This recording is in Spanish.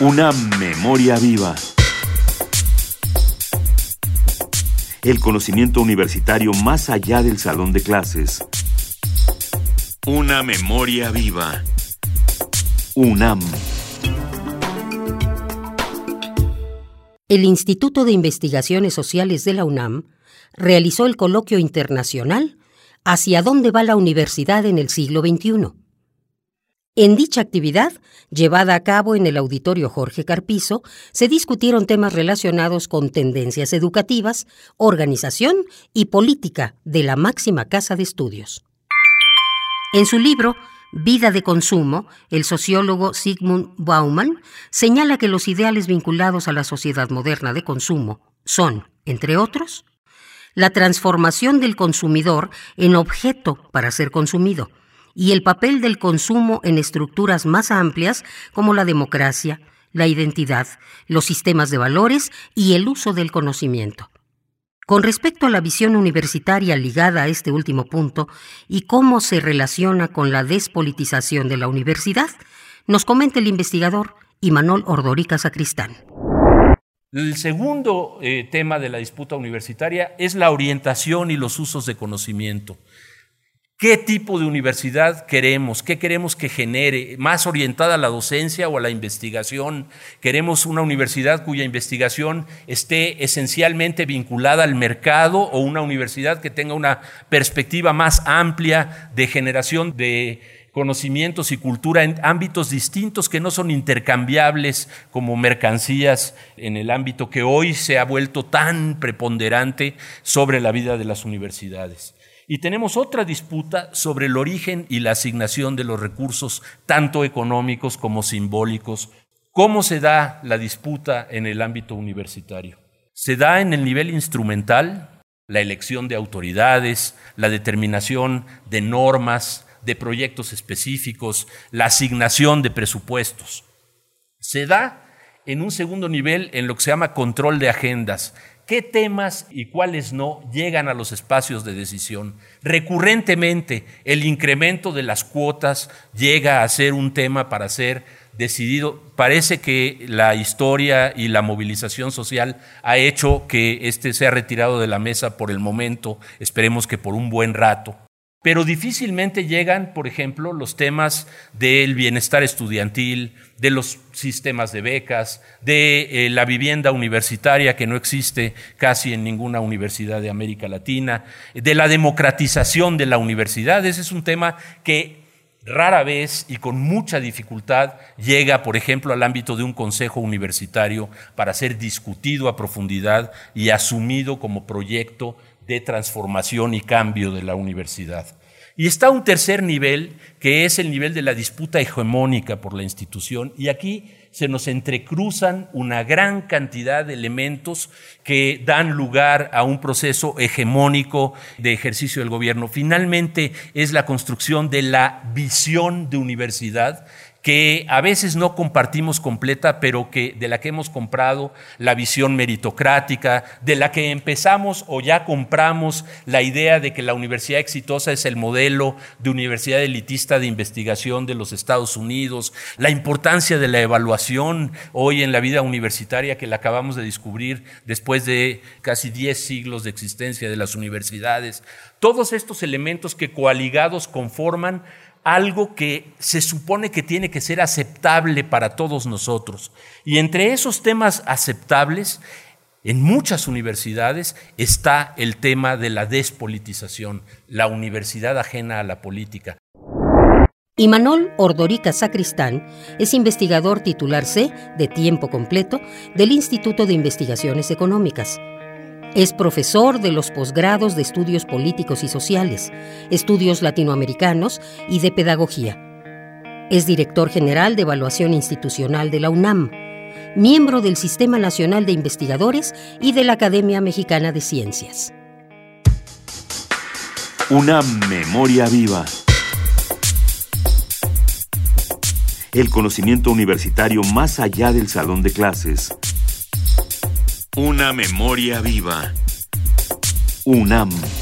Una memoria viva. El conocimiento universitario más allá del salón de clases. Una memoria viva. UNAM. El Instituto de Investigaciones Sociales de la UNAM realizó el coloquio internacional ¿Hacia dónde va la universidad en el siglo XXI? En dicha actividad, llevada a cabo en el auditorio Jorge Carpizo, se discutieron temas relacionados con tendencias educativas, organización y política de la máxima casa de estudios. En su libro Vida de Consumo, el sociólogo Sigmund Bauman señala que los ideales vinculados a la sociedad moderna de consumo son, entre otros, la transformación del consumidor en objeto para ser consumido, y el papel del consumo en estructuras más amplias como la democracia, la identidad, los sistemas de valores y el uso del conocimiento. Con respecto a la visión universitaria ligada a este último punto y cómo se relaciona con la despolitización de la universidad, nos comenta el investigador Imanol Ordorica Sacristán. El segundo eh, tema de la disputa universitaria es la orientación y los usos de conocimiento. ¿Qué tipo de universidad queremos? ¿Qué queremos que genere? ¿Más orientada a la docencia o a la investigación? ¿Queremos una universidad cuya investigación esté esencialmente vinculada al mercado o una universidad que tenga una perspectiva más amplia de generación de conocimientos y cultura en ámbitos distintos que no son intercambiables como mercancías en el ámbito que hoy se ha vuelto tan preponderante sobre la vida de las universidades? Y tenemos otra disputa sobre el origen y la asignación de los recursos, tanto económicos como simbólicos. ¿Cómo se da la disputa en el ámbito universitario? Se da en el nivel instrumental, la elección de autoridades, la determinación de normas, de proyectos específicos, la asignación de presupuestos. Se da en un segundo nivel en lo que se llama control de agendas, qué temas y cuáles no llegan a los espacios de decisión. Recurrentemente, el incremento de las cuotas llega a ser un tema para ser decidido. Parece que la historia y la movilización social ha hecho que este sea retirado de la mesa por el momento, esperemos que por un buen rato. Pero difícilmente llegan, por ejemplo, los temas del bienestar estudiantil, de los sistemas de becas, de eh, la vivienda universitaria que no existe casi en ninguna universidad de América Latina, de la democratización de la universidad. Ese es un tema que rara vez y con mucha dificultad llega, por ejemplo, al ámbito de un consejo universitario para ser discutido a profundidad y asumido como proyecto de transformación y cambio de la universidad. Y está un tercer nivel, que es el nivel de la disputa hegemónica por la institución, y aquí se nos entrecruzan una gran cantidad de elementos que dan lugar a un proceso hegemónico de ejercicio del gobierno. Finalmente es la construcción de la visión de universidad que a veces no compartimos completa, pero que de la que hemos comprado la visión meritocrática, de la que empezamos o ya compramos la idea de que la universidad exitosa es el modelo de universidad elitista de investigación de los Estados Unidos, la importancia de la evaluación hoy en la vida universitaria que la acabamos de descubrir después de casi 10 siglos de existencia de las universidades. Todos estos elementos que coaligados conforman algo que se supone que tiene que ser aceptable para todos nosotros. Y entre esos temas aceptables, en muchas universidades está el tema de la despolitización, la universidad ajena a la política. Imanol Ordorica Sacristán es investigador titular C de tiempo completo del Instituto de Investigaciones Económicas es profesor de los posgrados de estudios políticos y sociales, estudios latinoamericanos y de pedagogía. Es director general de evaluación institucional de la UNAM, miembro del Sistema Nacional de Investigadores y de la Academia Mexicana de Ciencias. Una memoria viva. El conocimiento universitario más allá del salón de clases una memoria viva. UNAM.